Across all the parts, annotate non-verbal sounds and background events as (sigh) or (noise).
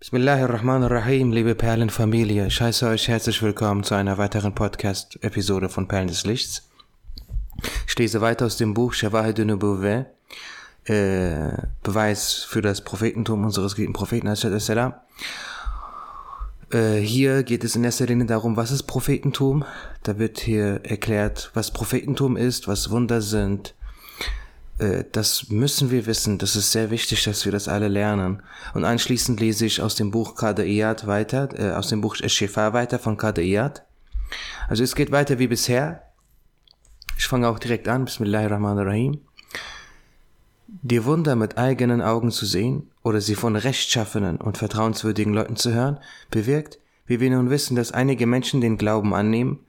Bismillahirrahmanirrahim, liebe Perlenfamilie. Ich heiße euch herzlich willkommen zu einer weiteren Podcast-Episode von Perlen des Lichts. Ich lese weiter aus dem Buch Shawahid Nubuwweh, äh, Beweis für das Prophetentum unseres geliebten Propheten. Äh, hier geht es in erster Linie darum, was ist Prophetentum. Da wird hier erklärt, was Prophetentum ist, was Wunder sind, das müssen wir wissen. Das ist sehr wichtig, dass wir das alle lernen. Und anschließend lese ich aus dem Buch Kadeiyat weiter, äh, aus dem Buch Eshefa weiter von Kadeiyat. Also es geht weiter wie bisher. Ich fange auch direkt an. Bismillahirrahmanirrahim. Die Wunder mit eigenen Augen zu sehen oder sie von rechtschaffenen und vertrauenswürdigen Leuten zu hören, bewirkt, wie wir nun wissen, dass einige Menschen den Glauben annehmen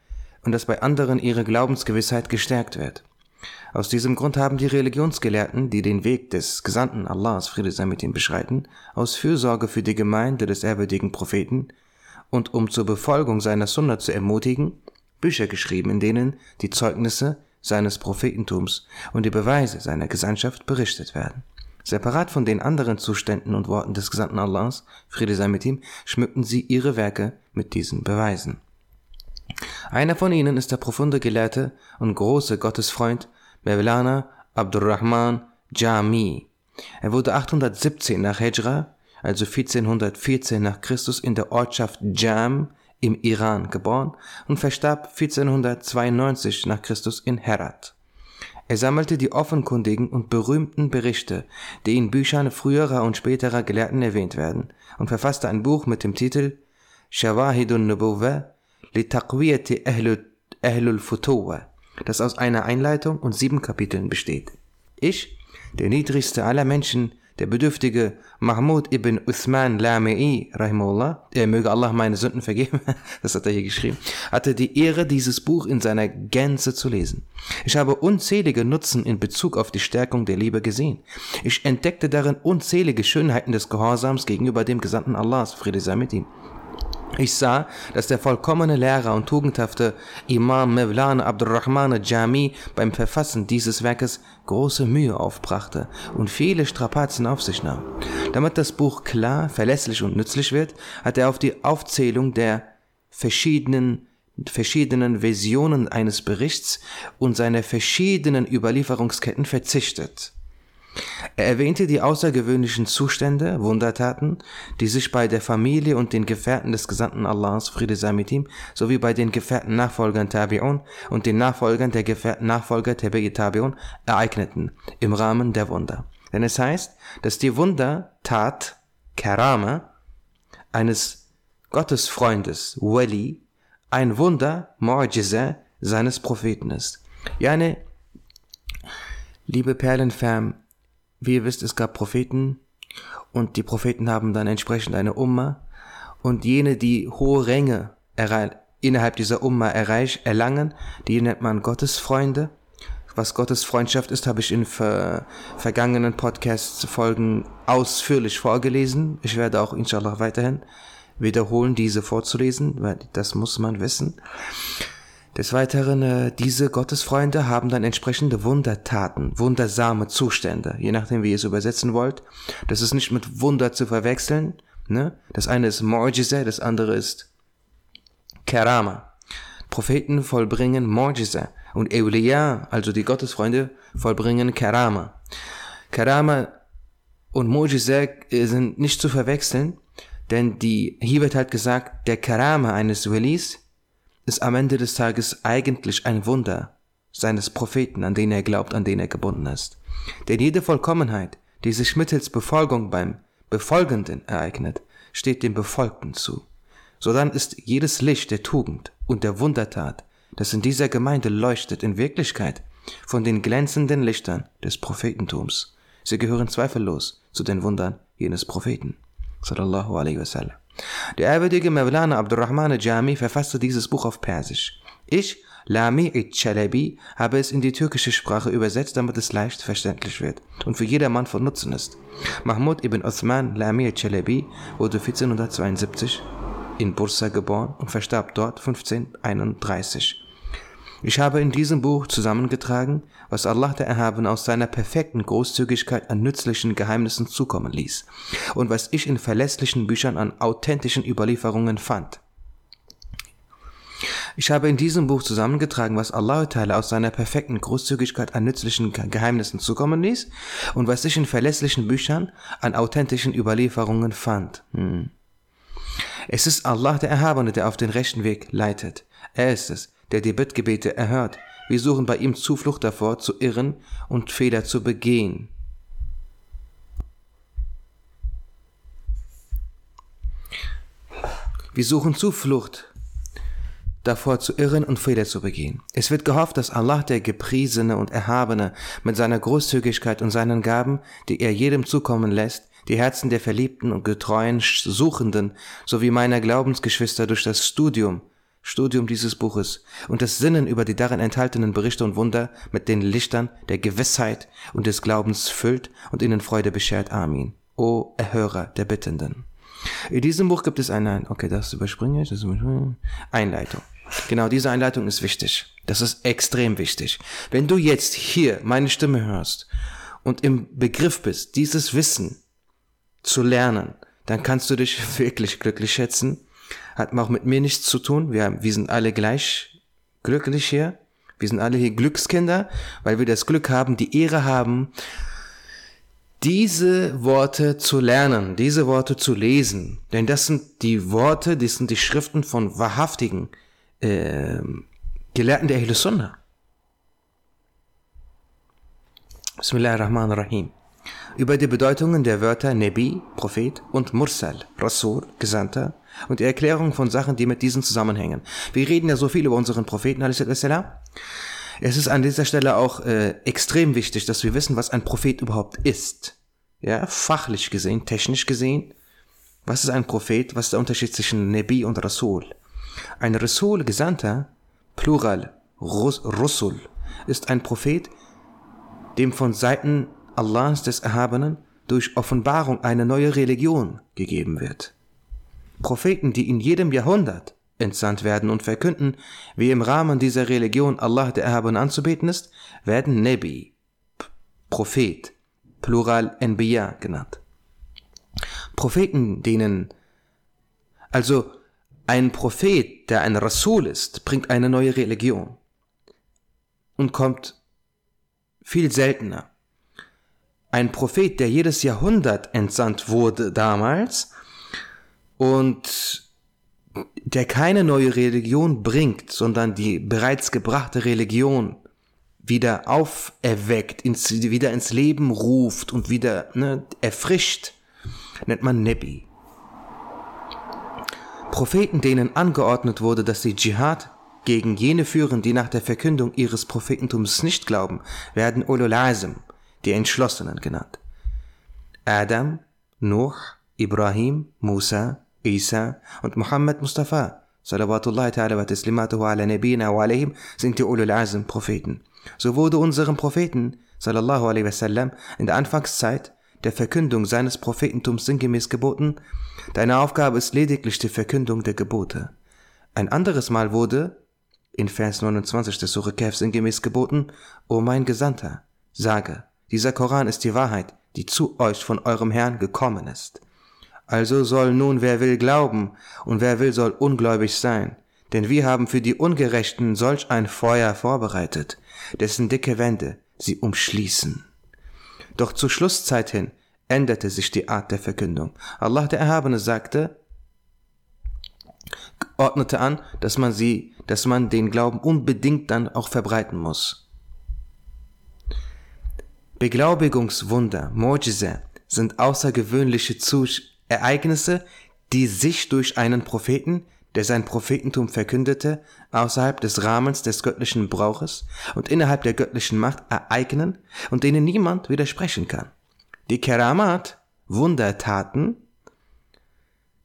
und dass bei anderen ihre Glaubensgewissheit gestärkt wird. Aus diesem Grund haben die Religionsgelehrten, die den Weg des Gesandten Allahs, Friede sei mit ihm, beschreiten, aus Fürsorge für die Gemeinde des ehrwürdigen Propheten und um zur Befolgung seiner Sunna zu ermutigen, Bücher geschrieben, in denen die Zeugnisse seines Prophetentums und die Beweise seiner Gesandtschaft berichtet werden. Separat von den anderen Zuständen und Worten des Gesandten Allahs, Friede sei mit ihm, schmückten sie ihre Werke mit diesen Beweisen. Einer von ihnen ist der profunde Gelehrte und große Gottesfreund Mevlana Abdurrahman Jami. Er wurde 817 nach Hijra, also 1414 nach Christus in der Ortschaft Jam im Iran geboren und verstarb 1492 nach Christus in Herat. Er sammelte die offenkundigen und berühmten Berichte, die in Büchern früherer und späterer Gelehrten erwähnt werden, und verfasste ein Buch mit dem Titel Shawahidun Nubuwwah li Taqwiyati Ahlul Futuwa, das aus einer Einleitung und sieben Kapiteln besteht. Ich, der niedrigste aller Menschen, der bedürftige Mahmud ibn Uthman Lami'i, rahimullah, er möge Allah meine Sünden vergeben, (laughs) das hat er hier geschrieben, hatte die Ehre, dieses Buch in seiner Gänze zu lesen. Ich habe unzählige Nutzen in Bezug auf die Stärkung der Liebe gesehen. Ich entdeckte darin unzählige Schönheiten des Gehorsams gegenüber dem Gesandten Allahs, Friede sei mit ihm. Ich sah, dass der vollkommene Lehrer und tugendhafte Imam Mevlana Abdurrahman Jami beim Verfassen dieses Werkes große Mühe aufbrachte und viele Strapazen auf sich nahm. Damit das Buch klar, verlässlich und nützlich wird, hat er auf die Aufzählung der verschiedenen verschiedenen Versionen eines Berichts und seine verschiedenen Überlieferungsketten verzichtet. Er erwähnte die außergewöhnlichen Zustände, Wundertaten, die sich bei der Familie und den Gefährten des Gesandten Allahs, Friede sei mit ihm, sowie bei den Gefährten Nachfolgern Tabi'un und den Nachfolgern der Gefährten Nachfolger Tabi'i Tabi'un ereigneten, im Rahmen der Wunder. Denn es heißt, dass die Wundertat, Karama, eines Gottesfreundes, Wali, ein Wunder, Mu'jiza, seines Propheten ist. Jane, liebe Perlenfam, wie ihr wisst, es gab Propheten und die Propheten haben dann entsprechend eine Umma und jene, die hohe Ränge innerhalb dieser Umma erreich, erlangen, die nennt man Gottesfreunde. Was Gottes Freundschaft ist, habe ich in ver vergangenen Podcast-Folgen ausführlich vorgelesen. Ich werde auch inshallah weiterhin wiederholen, diese vorzulesen, weil das muss man wissen. Des Weiteren, äh, diese Gottesfreunde haben dann entsprechende Wundertaten, wundersame Zustände, je nachdem, wie ihr es übersetzen wollt. Das ist nicht mit Wunder zu verwechseln. Ne? Das eine ist Mu'jiza, das andere ist Kerama. Propheten vollbringen Mu'jiza und Euliya, also die Gottesfreunde, vollbringen Kerama. Kerama und Mu'jiza äh, sind nicht zu verwechseln, denn die, hier wird halt gesagt, der Kerama eines Walis ist am Ende des Tages eigentlich ein Wunder seines Propheten, an den er glaubt, an den er gebunden ist. Denn jede Vollkommenheit, die sich mittels Befolgung beim Befolgenden ereignet, steht dem Befolgten zu. Sodann ist jedes Licht der Tugend und der Wundertat, das in dieser Gemeinde leuchtet, in Wirklichkeit von den glänzenden Lichtern des Prophetentums. Sie gehören zweifellos zu den Wundern jenes Propheten. Sallallahu alaihi wasallam. Der ehrwürdige Mevlana Abdurrahman Jami verfasste dieses Buch auf Persisch. Ich, Lami Chalabi, habe es in die türkische Sprache übersetzt, damit es leicht verständlich wird und für jedermann von Nutzen ist. Mahmud ibn Uthman Lami Chalabi wurde 1472 in Bursa geboren und verstarb dort 1531. Ich habe in diesem Buch zusammengetragen, was Allah der Erhabene aus seiner perfekten Großzügigkeit an nützlichen Geheimnissen zukommen ließ und was ich in verlässlichen Büchern an authentischen Überlieferungen fand. Ich habe in diesem Buch zusammengetragen, was Allah aus seiner perfekten Großzügigkeit an nützlichen Geheimnissen zukommen ließ und was ich in verlässlichen Büchern an authentischen Überlieferungen fand. Hm. Es ist Allah der Erhabene, der auf den rechten Weg leitet. Er ist es, der die Bittgebete erhört. Wir suchen bei ihm Zuflucht davor, zu irren und Fehler zu begehen. Wir suchen Zuflucht davor zu irren und Fehler zu begehen. Es wird gehofft, dass Allah, der Gepriesene und Erhabene, mit seiner Großzügigkeit und seinen Gaben, die er jedem zukommen lässt, die Herzen der verliebten und getreuen Suchenden sowie meiner Glaubensgeschwister durch das Studium Studium dieses Buches und das Sinnen über die darin enthaltenen Berichte und Wunder mit den Lichtern der Gewissheit und des Glaubens füllt und ihnen Freude beschert. Amin. O Erhörer der Bittenden. In diesem Buch gibt es eine, okay, das überspringe ich, das überspringe ich. Einleitung. Genau, diese Einleitung ist wichtig. Das ist extrem wichtig. Wenn du jetzt hier meine Stimme hörst und im Begriff bist, dieses Wissen zu lernen, dann kannst du dich (laughs) wirklich glücklich schätzen hat auch mit mir nichts zu tun. Wir, wir sind alle gleich glücklich hier. Wir sind alle hier Glückskinder, weil wir das Glück haben, die Ehre haben, diese Worte zu lernen, diese Worte zu lesen. Denn das sind die Worte, das sind die Schriften von wahrhaftigen äh, Gelehrten der Ahl Sunnah. Bismillahirrahmanirrahim über die Bedeutungen der Wörter Nebi, Prophet und Mursal, Rasul, Gesandter und die Erklärung von Sachen, die mit diesen zusammenhängen. Wir reden ja so viel über unseren Propheten, es ist an dieser Stelle auch äh, extrem wichtig, dass wir wissen, was ein Prophet überhaupt ist. Ja, fachlich gesehen, technisch gesehen. Was ist ein Prophet? Was ist der Unterschied zwischen Nebi und Rasul? Ein Rasul, Gesandter, Plural, Rus Rusul, ist ein Prophet, dem von Seiten Allahs des Erhabenen durch Offenbarung eine neue Religion gegeben wird. Propheten, die in jedem Jahrhundert entsandt werden und verkünden, wie im Rahmen dieser Religion Allah der Erhabenen anzubeten ist, werden Nebi, Prophet, Plural Enbiya genannt. Propheten, denen also ein Prophet, der ein Rasul ist, bringt eine neue Religion und kommt viel seltener ein Prophet, der jedes Jahrhundert entsandt wurde damals und der keine neue Religion bringt, sondern die bereits gebrachte Religion wieder auferweckt, ins, wieder ins Leben ruft und wieder ne, erfrischt, nennt man Nebi. Propheten, denen angeordnet wurde, dass sie Dschihad gegen jene führen, die nach der Verkündung ihres Prophetentums nicht glauben, werden Ulul Azm, die Entschlossenen genannt. Adam, Nuh, Ibrahim, Musa, Isa und Muhammad Mustafa, salawatullahi ta'ala wa taslimatuhu ala nabina wa alayhim, sind die Ulul Azm Propheten. So wurde unserem Propheten, sallallahu alaihi wasallam, in der Anfangszeit der Verkündung seines Prophetentums sinngemäß geboten, deine Aufgabe ist lediglich die Verkündung der Gebote. Ein anderes Mal wurde, in Vers 29 des Surah Kaf sinngemäß geboten, O mein Gesandter, sage, dieser Koran ist die Wahrheit, die zu euch von eurem Herrn gekommen ist. Also soll nun wer will glauben, und wer will soll ungläubig sein, denn wir haben für die Ungerechten solch ein Feuer vorbereitet, dessen dicke Wände sie umschließen. Doch zur Schlusszeit hin änderte sich die Art der Verkündung. Allah der Erhabene sagte, ordnete an, dass man sie, dass man den Glauben unbedingt dann auch verbreiten muss. Beglaubigungswunder, Mojise, sind außergewöhnliche Zus Ereignisse, die sich durch einen Propheten, der sein Prophetentum verkündete, außerhalb des Rahmens des göttlichen Brauches und innerhalb der göttlichen Macht ereignen und denen niemand widersprechen kann. Die Keramat, Wundertaten,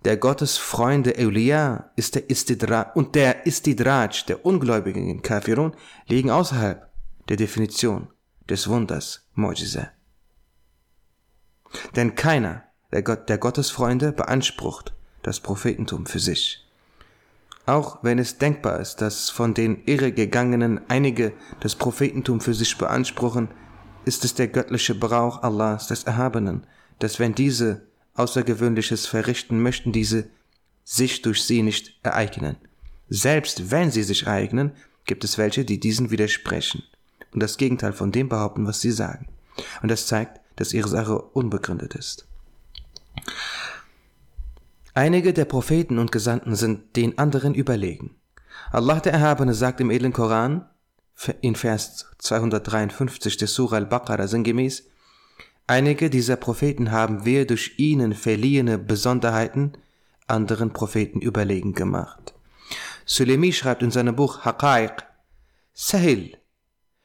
der Gottesfreunde Eulia ist der Istidra und der Istidraj der ungläubigen Kafirun liegen außerhalb der Definition des Wunders Mojise. Denn keiner der, Gott, der Gottesfreunde beansprucht das Prophetentum für sich. Auch wenn es denkbar ist, dass von den Irregegangenen einige das Prophetentum für sich beanspruchen, ist es der göttliche Brauch Allahs des Erhabenen, dass wenn diese Außergewöhnliches verrichten möchten, diese sich durch sie nicht ereignen. Selbst wenn sie sich ereignen, gibt es welche, die diesen widersprechen und das Gegenteil von dem behaupten, was sie sagen. Und das zeigt, dass ihre Sache unbegründet ist. Einige der Propheten und Gesandten sind den anderen überlegen. Allah der Erhabene sagt im edlen Koran, in Vers 253 des Surah al-Baqarah sinngemäß, einige dieser Propheten haben wir durch ihnen verliehene Besonderheiten anderen Propheten überlegen gemacht. Sulemi schreibt in seinem Buch Haqaiq, Sahil.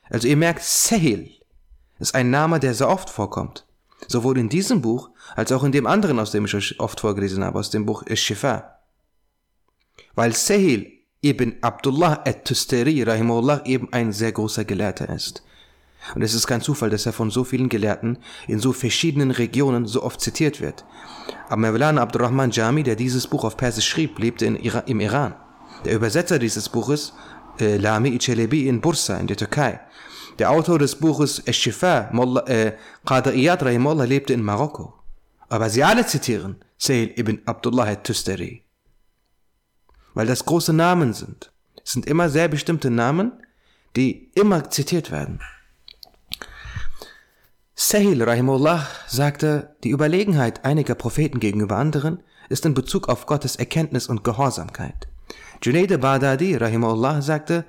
Also ihr merkt, Sahil ist ein Name, der sehr oft vorkommt. Sowohl in diesem Buch als auch in dem anderen, aus dem ich euch oft vorgelesen habe, aus dem Buch Ish-Shifa. Weil Sahil ibn Abdullah at-Tustari rahimahullah eben ein sehr großer Gelehrter ist. Und es ist kein Zufall, dass er von so vielen Gelehrten in so verschiedenen Regionen so oft zitiert wird. Aber Mevlana Abdurrahman Jami, der dieses Buch auf Persisch schrieb, lebte in Ira im Iran. Der Übersetzer dieses Buches, äh, Lami Ichelebi in Bursa in der Türkei. Der Autor des Buches Esh-Shifa, äh, Qada Iyad Rahimullah, lebte in Marokko. Aber sie alle zitieren Sayyid ibn Abdullah al-Tustari weil das große Namen sind. Es sind immer sehr bestimmte Namen, die immer zitiert werden. Sahil Rahimullah sagte, die Überlegenheit einiger Propheten gegenüber anderen ist in Bezug auf Gottes Erkenntnis und Gehorsamkeit. Junaid Baghdadi Rahimullah sagte,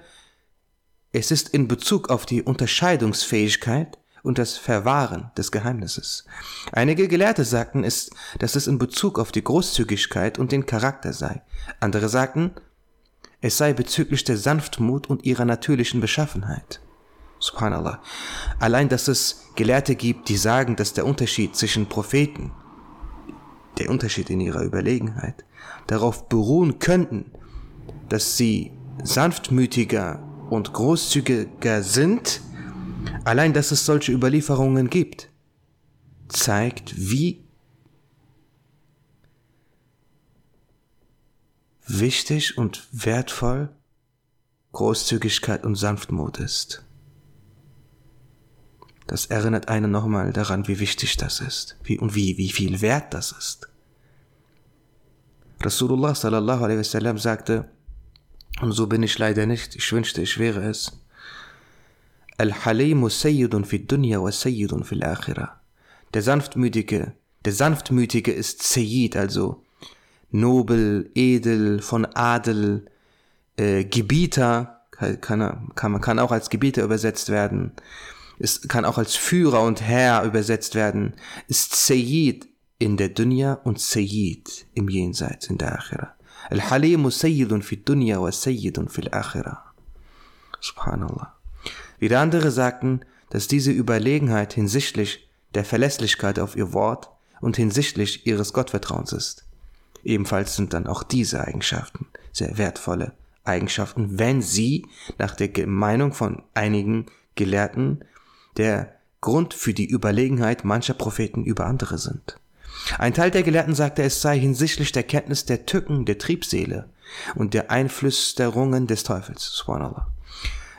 es ist in Bezug auf die Unterscheidungsfähigkeit und das Verwahren des Geheimnisses. Einige Gelehrte sagten, es, dass es in Bezug auf die Großzügigkeit und den Charakter sei. Andere sagten, es sei bezüglich der Sanftmut und ihrer natürlichen Beschaffenheit. Subhanallah. Allein, dass es Gelehrte gibt, die sagen, dass der Unterschied zwischen Propheten, der Unterschied in ihrer Überlegenheit, darauf beruhen könnten, dass sie sanftmütiger und großzügiger sind, Allein, dass es solche Überlieferungen gibt, zeigt, wie wichtig und wertvoll Großzügigkeit und Sanftmut ist. Das erinnert einen nochmal daran, wie wichtig das ist wie, und wie, wie viel wert das ist. Rasulullah sallallahu alaihi wasallam sagte, und so bin ich leider nicht, ich wünschte, ich wäre es, Al-Halimu Sayyidun fi dunya wa Sayyidun fil akhirah. Der Sanftmütige, der Sanftmütige ist Sayyid, also nobel, edel, von Adel, äh, Gebieter, kann, kann, man kann auch als Gebieter übersetzt werden, es kann auch als Führer und Herr übersetzt werden, ist Sayyid in der Dunya und Sayyid im Jenseits, in der Akhira. Al-Halimu Sayyidun fi dunya wa Sayyidun fil akhirah. Subhanallah. Wieder andere sagten, dass diese Überlegenheit hinsichtlich der Verlässlichkeit auf ihr Wort und hinsichtlich ihres Gottvertrauens ist. Ebenfalls sind dann auch diese Eigenschaften sehr wertvolle Eigenschaften, wenn sie nach der Meinung von einigen Gelehrten der Grund für die Überlegenheit mancher Propheten über andere sind. Ein Teil der Gelehrten sagte, es sei hinsichtlich der Kenntnis der Tücken der Triebseele und der Einflüsterungen des Teufels. Subhanallah.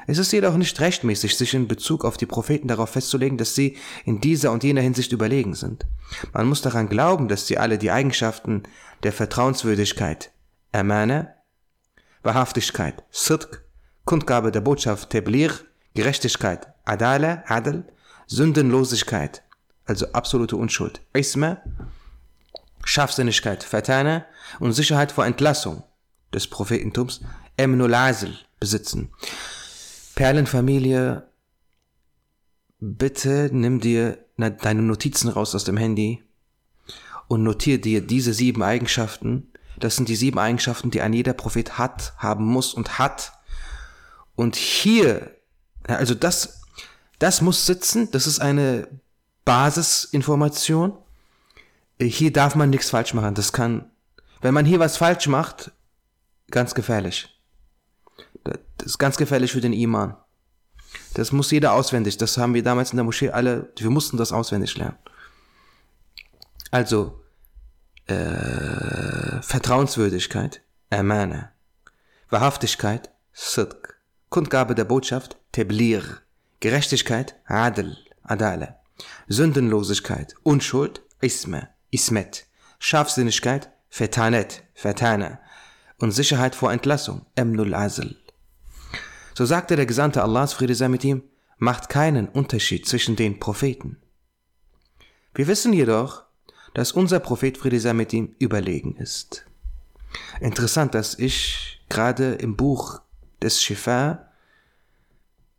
Es ist jedoch nicht rechtmäßig, sich in Bezug auf die Propheten darauf festzulegen, dass sie in dieser und jener Hinsicht überlegen sind. Man muss daran glauben, dass sie alle die Eigenschaften der Vertrauenswürdigkeit, Amana, Wahrhaftigkeit, Sidq, Kundgabe der Botschaft, Tablir, Gerechtigkeit, Adala, Adl, Sündenlosigkeit, also absolute Unschuld, Isma, Scharfsinnigkeit, Fatana und Sicherheit vor Entlassung des Prophetentums, Emnul Azl, besitzen. Perlenfamilie, bitte nimm dir deine Notizen raus aus dem Handy und notiere dir diese sieben Eigenschaften. Das sind die sieben Eigenschaften, die ein jeder Prophet hat, haben muss und hat. Und hier, also das, das muss sitzen, das ist eine Basisinformation. Hier darf man nichts falsch machen. Das kann, wenn man hier was falsch macht, ganz gefährlich. Das ist ganz gefährlich für den Iman. Das muss jeder auswendig. Das haben wir damals in der Moschee alle, wir mussten das auswendig lernen. Also, äh, Vertrauenswürdigkeit, Amana. Wahrhaftigkeit, Sidq. Kundgabe der Botschaft, Teblir. Gerechtigkeit, Adl, Adala. Sündenlosigkeit, Unschuld, Isme, Ismet. Scharfsinnigkeit, Fetanet, Fetana. Und Sicherheit vor Entlassung, Emnul Azl. So sagte der Gesandte Allahs, Friede sei mit ihm, macht keinen Unterschied zwischen den Propheten. Wir wissen jedoch, dass unser Prophet Friede sei mit ihm überlegen ist. Interessant, dass ich gerade im Buch des Shifa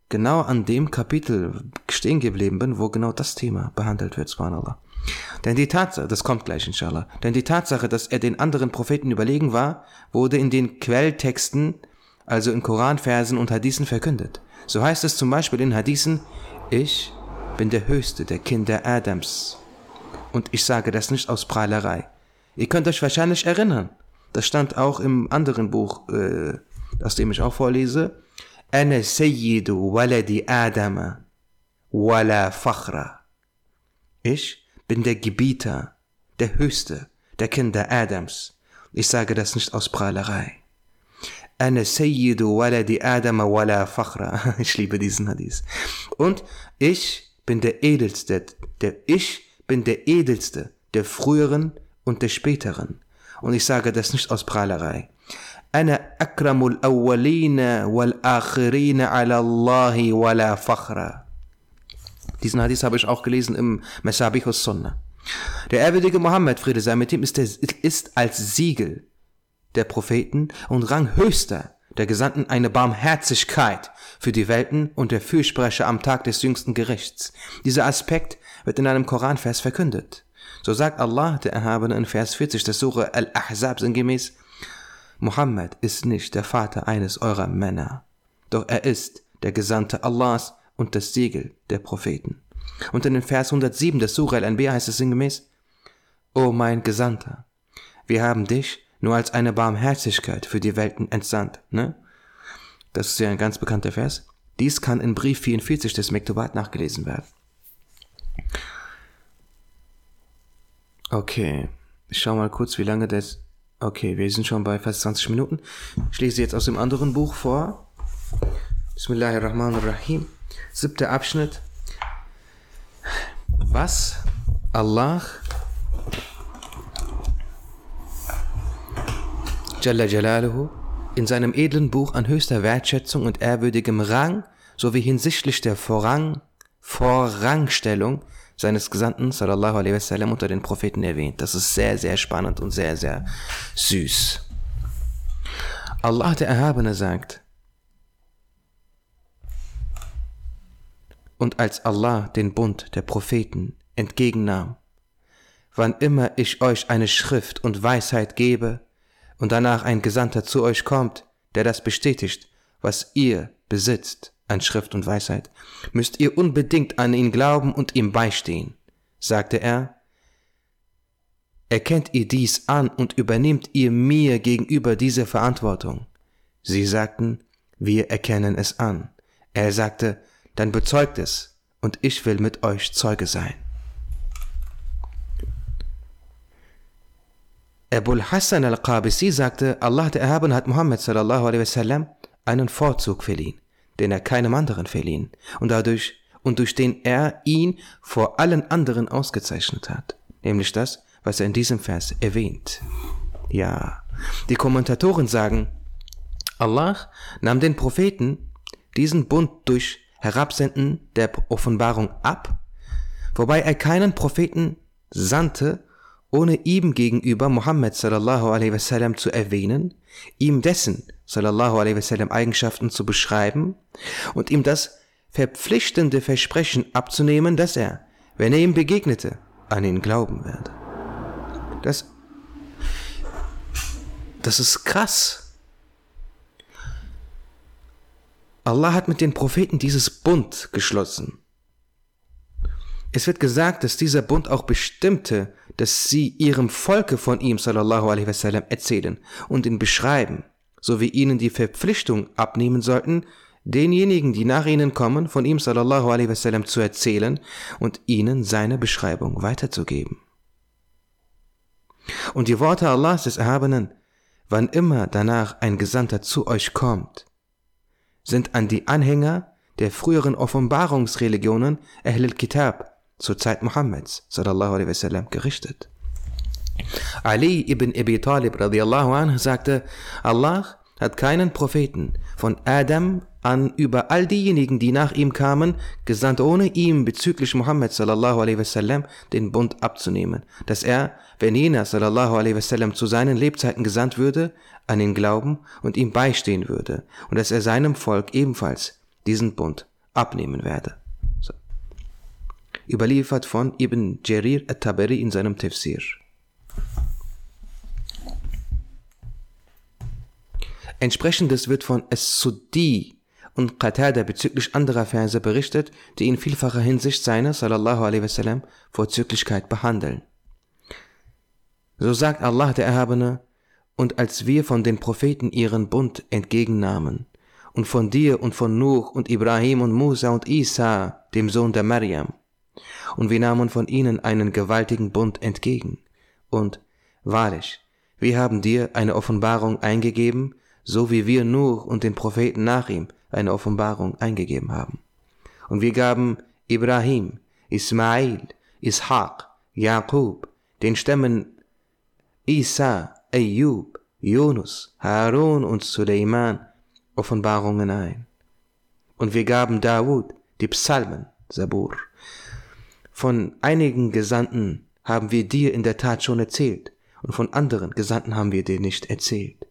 genau an dem Kapitel stehen geblieben bin, wo genau das Thema behandelt wird, subhanallah. Denn die Tatsache, das kommt gleich inshallah, denn die Tatsache, dass er den anderen Propheten überlegen war, wurde in den Quelltexten, also in Koranversen und Hadithen verkündet. So heißt es zum Beispiel in Hadithen, ich bin der Höchste der Kinder Adams. Und ich sage das nicht aus Prahlerei. Ihr könnt euch wahrscheinlich erinnern. Das stand auch im anderen Buch, äh, aus dem ich auch vorlese. أنا سيد ولد آدم ولا فخرا. Ich bin der Gebieter, der Höchste der Kinder Adams. Ich sage das nicht aus Prahlerei. أنا سيد ولد آدم ولا فخرا. Ich liebe diesen Hadith. Und ich bin der Edelste, der ich bin der Edelste der früheren und der späteren. Und ich sage das nicht aus Prahlerei. أنا أكرم الأولين والآخرين على الله ولا فخرا. Diesen Hadith habe ich auch gelesen im Mesabichus Sunnah. Der ehrwürdige Mohammed, Friede sei mit ihm, ist, der, ist als Siegel der Propheten und Ranghöchster der Gesandten eine Barmherzigkeit für die Welten und der Fürsprecher am Tag des jüngsten Gerichts. Dieser Aspekt wird in einem Koranvers verkündet. So sagt Allah, der Erhabene in Vers 40 des Sure Al-Ahzab sinngemäß, Muhammad ist nicht der Vater eines eurer Männer, doch er ist der Gesandte Allahs und das Siegel der Propheten. Und in den Vers 107 des Surah Al-Anbiya heißt es sinngemäß, O mein Gesandter, wir haben dich nur als eine Barmherzigkeit für die Welten entsandt. Ne? Das ist ja ein ganz bekannter Vers. Dies kann in Brief 44 des Mektubat nachgelesen werden. Okay, ich schau mal kurz, wie lange das Okay, wir sind schon bei fast 20 Minuten. Ich lese jetzt aus dem anderen Buch vor. Bismillahirrahmanirrahim. Siebter Abschnitt. Was Allah Jalla Jalaluhu in seinem edlen Buch an höchster Wertschätzung und ehrwürdigem Rang sowie hinsichtlich der Vorrang, Vorrangstellung seines Gesandten sallallahu alaihi wasallam unter den Propheten erwähnt. Das ist sehr, sehr spannend und sehr, sehr süß. Allah der Erhabene sagt, und als Allah den Bund der Propheten entgegennahm, wann immer ich euch eine Schrift und Weisheit gebe und danach ein Gesandter zu euch kommt, der das bestätigt, was ihr besitzt, an Schrift und Weisheit, müsst ihr unbedingt an ihn glauben und ihm beistehen, sagte er. Erkennt ihr dies an und übernehmt ihr mir gegenüber diese Verantwortung? Sie sagten, wir erkennen es an. Er sagte, dann bezeugt es, und ich will mit euch Zeuge sein. Abul Hassan al-Qabisi sagte, Allah der Erhabene hat Muhammad sallallahu alaihi wasallam einen Vorzug verliehen den er keinem anderen verliehen. Und dadurch und durch den er ihn vor allen anderen ausgezeichnet hat, nämlich das, was er in diesem Vers erwähnt. Ja, die Kommentatoren sagen, Allah nahm den Propheten diesen Bund durch Herabsenden der Offenbarung ab, wobei er keinen Propheten sandte, ohne ihm gegenüber Muhammad sallallahu alaihi wasallam zu erwähnen, ihm dessen sallallahu alaihi wasallam Eigenschaften zu beschreiben und ihm das verpflichtende Versprechen abzunehmen, dass er, wenn er ihm begegnete, an ihn glauben werde. Das, das ist krass. Allah hat mit den Propheten dieses Bund geschlossen. Es wird gesagt, dass dieser Bund auch bestimmte, dass sie ihrem Volke von ihm sallallahu alaihi wasallam erzählen und ihn beschreiben sowie ihnen die Verpflichtung abnehmen sollten, denjenigen, die nach ihnen kommen, von ihm sallallahu alaihi wasallam zu erzählen und ihnen seine Beschreibung weiterzugeben. Und die Worte Allahs des Erhabenen wann immer danach ein Gesandter zu euch kommt, sind an die Anhänger der früheren Offenbarungsreligionen Ahl al-Kitab zur Zeit Mohammeds sallallahu alaihi wasallam gerichtet. Ali ibn Abi Talib radiallahu anh sagte, Allah hat keinen Propheten von Adam an über all diejenigen, die nach ihm kamen, gesandt, ohne ihm bezüglich Muhammad sallallahu alaihi wasallam den Bund abzunehmen, dass er, wenn jener sallallahu alaihi wasallam zu seinen Lebzeiten gesandt würde, an ihn glauben und ihm beistehen würde und dass er seinem Volk ebenfalls diesen Bund abnehmen werde. So. Überliefert von Ibn Jarir at-Tabari in seinem Tafsir. Entsprechendes wird von As-Suddi und Qatada bezüglich anderer Verse berichtet, die in vielfacher Hinsicht seine, sallallahu alaihi wasallam, Vorzüglichkeit behandeln. So sagt Allah der Erhabene, und als wir von den Propheten ihren Bund entgegennahmen, und von dir und von Nuh und Ibrahim und Musa und Isa, dem Sohn der Maryam, und wir nahmen von ihnen einen gewaltigen Bund entgegen, und wahrlich, wir haben dir eine Offenbarung eingegeben, so wie wir Nuh und den Propheten nach ihm eine Offenbarung eingegeben haben. Und wir gaben Ibrahim, Ismail, Ishaq, Jakob, den Stämmen Isa, Ayyub, Yunus, Harun und Suleiman Offenbarungen ein. Und wir gaben Dawud die Psalmen, Sabur. Von einigen Gesandten haben wir dir in der Tat schon erzählt, und von anderen Gesandten haben wir dir nicht erzählt.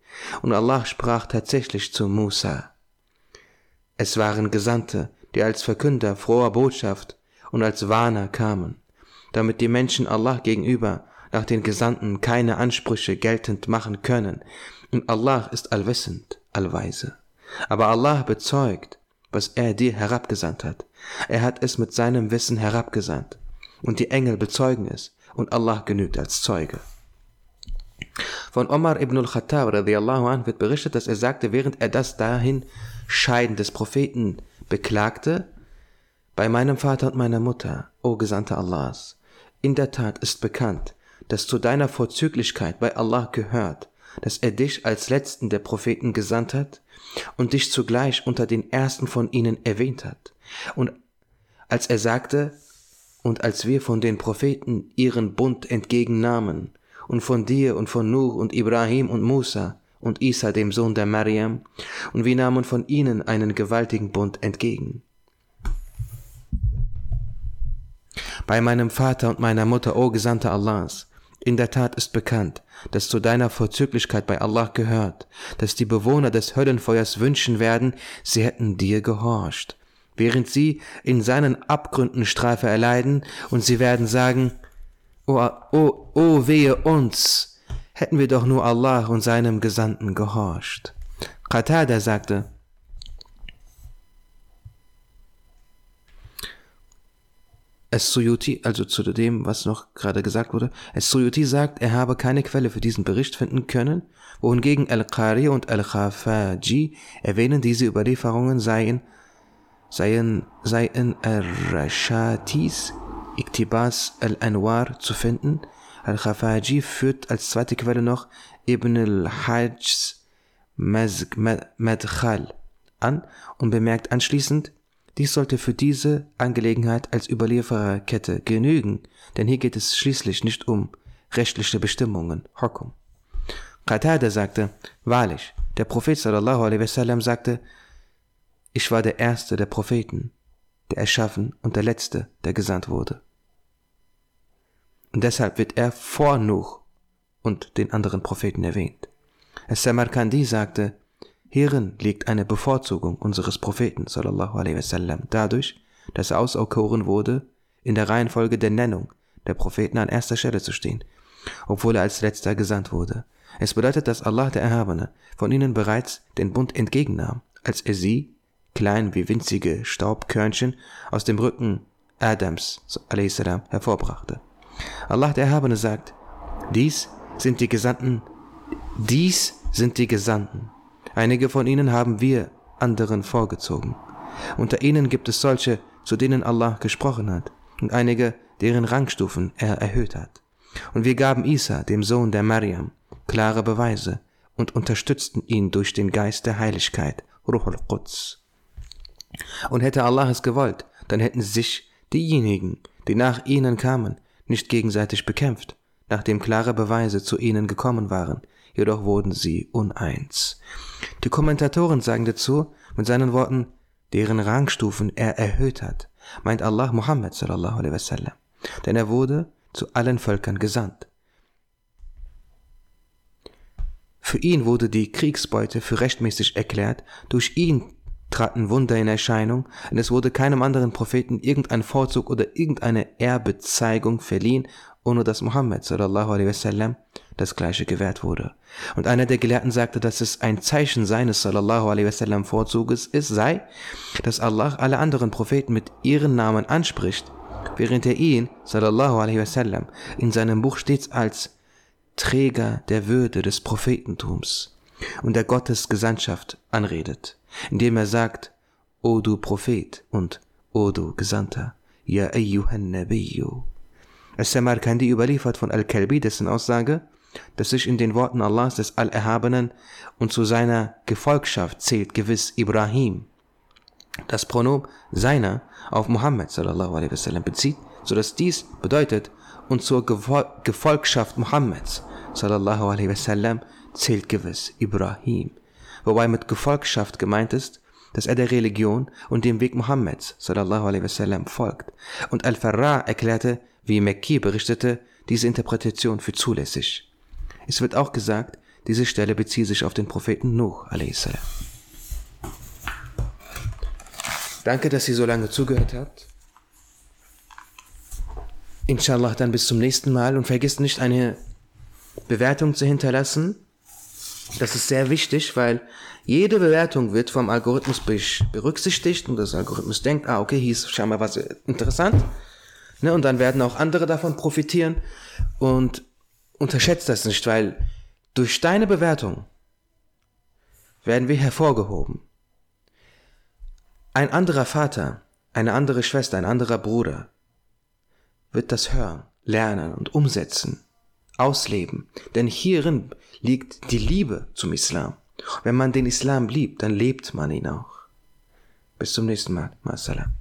Und Allah sprach tatsächlich zu Musa. Es waren Gesandte, die als Verkünder froher Botschaft und als Warner kamen, damit die Menschen Allah gegenüber nach den Gesandten keine Ansprüche geltend machen können, und Allah ist allwissend, allweise. Aber Allah bezeugt, was er dir herabgesandt hat. Er hat es mit seinem Wissen herabgesandt, und die Engel bezeugen es, und Allah genügt als Zeuge. Von Omar ibn al-Khattab radiallahu anh wird berichtet, dass er sagte, während er das dahin Scheiden des Propheten beklagte, bei meinem Vater und meiner Mutter, o Gesandter Allahs, in der Tat ist bekannt, dass zu deiner Vorzüglichkeit bei Allah gehört, dass er dich als letzten der Propheten gesandt hat und dich zugleich unter den ersten von ihnen erwähnt hat. Und als er sagte, und als wir von den Propheten ihren Bund entgegennahmen, und von dir und von Nuh und Ibrahim und Musa und Isa dem Sohn der Mariam, und wir nahmen von ihnen einen gewaltigen Bund entgegen. Bei meinem Vater und meiner Mutter, o Gesandter Allahs, in der Tat ist bekannt, dass zu deiner Vorzüglichkeit bei Allah gehört, dass die Bewohner des Höllenfeuers wünschen werden, sie hätten dir gehorcht, während sie in seinen Abgründen Strafe erleiden, und sie werden sagen, O, o, o wehe uns, hätten wir doch nur Allah und seinem Gesandten gehorcht. Qatada sagte, Es-Suyuti, also zu dem, was noch gerade gesagt wurde, Es-Suyuti sagt, er habe keine Quelle für diesen Bericht finden können, wohingegen Al-Qari und Al-Khafaji erwähnen, diese Überlieferungen seien, seien, seien Al-Rashatis, Iktibas Al-Anwar zu finden. Al-Khafaji führt als zweite Quelle noch Ibn al-Hajjs Madkhal an und bemerkt anschließend, dies sollte für diese Angelegenheit als Überliefererkette genügen, denn hier geht es schließlich nicht um rechtliche Bestimmungen, Hokum. Qatada sagte, wahrlich, der Prophet sallallahu alaihi wasallam sagte, ich war der erste der Propheten, der erschaffen und der letzte, der gesandt wurde. Und deshalb wird er vor Nuh und den anderen Propheten erwähnt. As-Samarkandi sagte, Hierin liegt eine Bevorzugung unseres Propheten sallallahu alaihi wasallam dadurch, dass er auserkoren wurde, in der Reihenfolge der Nennung der Propheten an erster Stelle zu stehen, obwohl er als letzter gesandt wurde. Es bedeutet, dass Allah der Erhabene von ihnen bereits den Bund entgegennahm, als er sie, klein wie winzige Staubkörnchen, aus dem Rücken Adams salam, hervorbrachte. Allah der Erhabene sagt, dies sind die Gesandten, dies sind die Gesandten, Einige von ihnen haben wir anderen vorgezogen. Unter ihnen gibt es solche, zu denen Allah gesprochen hat, und einige, deren Rangstufen er erhöht hat. Und wir gaben Isa, dem Sohn der Maryam, klare Beweise und unterstützten ihn durch den Geist der Heiligkeit, Ruh al-Quds. Und hätte Allah es gewollt, dann hätten sich diejenigen, die nach ihnen kamen, nicht gegenseitig bekämpft, nachdem klare Beweise zu ihnen gekommen waren, jedoch wurden sie uneins. Die Kommentatoren sagen dazu mit seinen Worten, deren Rangstufen er erhöht hat, meint Allah Muhammad sallallahu alaihi wasallam, denn er wurde zu allen Völkern gesandt. Für ihn wurde die Kriegsbeute für rechtmäßig erklärt, durch ihn traten Wunder in Erscheinung, und es wurde keinem anderen Propheten irgendein Vorzug oder irgendeine Erbezeigung verliehen, ohne dass Muhammad sallallahu alaihi wasallam das gleiche gewährt wurde. Und einer der Gelehrten sagte, dass es ein Zeichen seines sallallahu alaihi wasallam Vorzuges ist, sei, dass Allah alle anderen Propheten mit ihren Namen anspricht, während er ihn sallallahu alaihi wasallam in seinem Buch stets als Träger der Würde des Prophetentums und der Gottesgesandtschaft anredet, indem er sagt, O du Prophet und O du Gesandter, Ya ayyuhan Nabiyyu. Al-Samarkandi überliefert von Al-Kalbi dessen Aussage, dass sich in den Worten Allahs des Allerhabenen und zu seiner Gefolgschaft zählt gewiss Ibrahim. Das Pronomen seiner auf Muhammad sallallahu alaihi wasallam bezieht, so dass dies bedeutet, und zur Gefolgschaft Muhammads sallallahu alaihi wasallam zählt gewiss Ibrahim, wobei mit Gefolgschaft gemeint ist, dass er der Religion und dem Weg Muhammads sallallahu alaihi wasallam folgt. Und Al-Farra erklärte, wie Mekki berichtete, diese Interpretation für zulässig. Es wird auch gesagt, diese Stelle bezieht sich auf den Propheten Nuh a.s. Danke, dass ihr so lange zugehört habt. Inshallah dann bis zum nächsten Mal und vergisst nicht eine Bewertung zu hinterlassen. Das ist sehr wichtig, weil jede Bewertung wird vom Algorithmus berücksichtigt und das Algorithmus denkt, ah, okay, hier ist scheinbar was interessant. Ne, und dann werden auch andere davon profitieren und unterschätzt das nicht, weil durch deine Bewertung werden wir hervorgehoben. Ein anderer Vater, eine andere Schwester, ein anderer Bruder wird das hören, lernen und umsetzen, ausleben. Denn hierin liegt die Liebe zum Islam. Wenn man den Islam liebt, dann lebt man ihn auch. Bis zum nächsten Mal. Masalam.